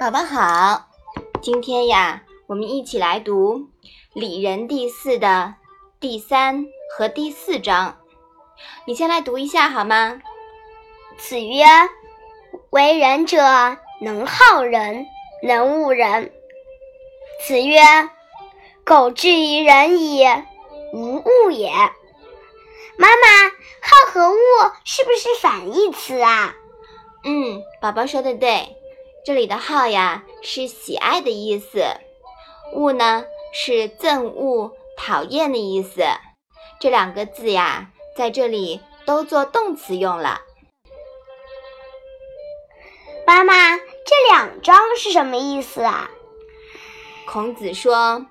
宝宝好，今天呀，我们一起来读《礼仁》第四的第三和第四章。你先来读一下好吗？子曰：“为人者，能好人，能恶人。”子曰：“苟至于人矣，无恶也。”妈妈，好和恶是不是反义词啊？嗯，宝宝说的对。这里的好呀是喜爱的意思，恶呢是憎恶、讨厌的意思。这两个字呀，在这里都做动词用了。妈妈，这两章是什么意思啊？孔子说，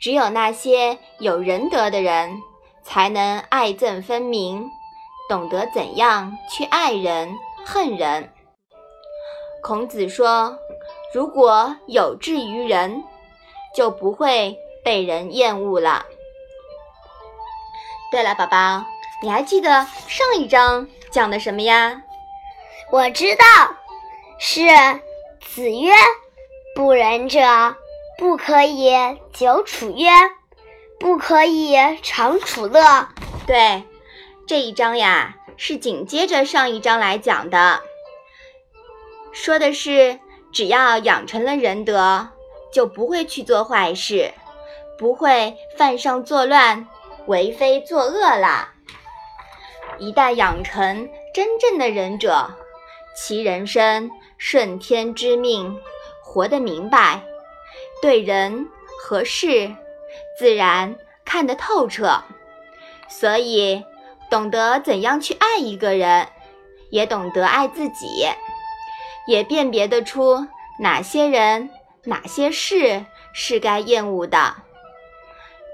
只有那些有仁德的人，才能爱憎分明，懂得怎样去爱人、恨人。孔子说：“如果有志于人，就不会被人厌恶了。”对了，宝宝，你还记得上一章讲的什么呀？我知道，是子曰：“不仁者，不可以久处曰，不可以长处乐。”对，这一章呀，是紧接着上一章来讲的。说的是，只要养成了仁德，就不会去做坏事，不会犯上作乱、为非作恶啦。一旦养成真正的仁者，其人生顺天之命，活得明白，对人和事自然看得透彻，所以懂得怎样去爱一个人，也懂得爱自己。也辨别得出哪些人、哪些事是该厌恶的。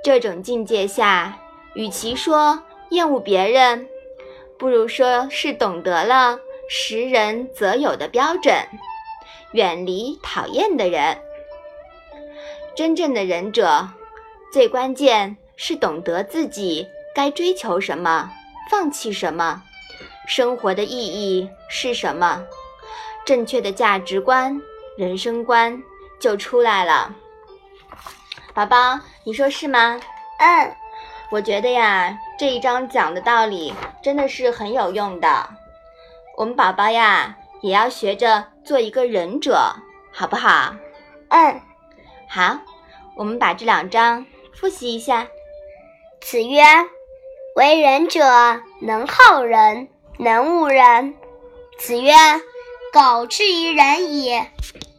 这种境界下，与其说厌恶别人，不如说是懂得了识人择友的标准，远离讨厌的人。真正的仁者，最关键是懂得自己该追求什么，放弃什么，生活的意义是什么。正确的价值观、人生观就出来了，宝宝，你说是吗？嗯，我觉得呀，这一章讲的道理真的是很有用的。我们宝宝呀，也要学着做一个仁者，好不好？嗯，好，我们把这两章复习一下。子曰：“为人者，能好人，能恶人。”子曰。苟至于人也，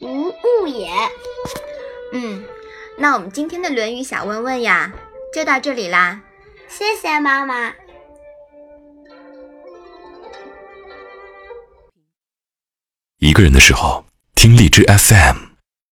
无物也。嗯，那我们今天的《论语》小问问呀，就到这里啦。谢谢妈妈。一个人的时候，听荔枝 FM。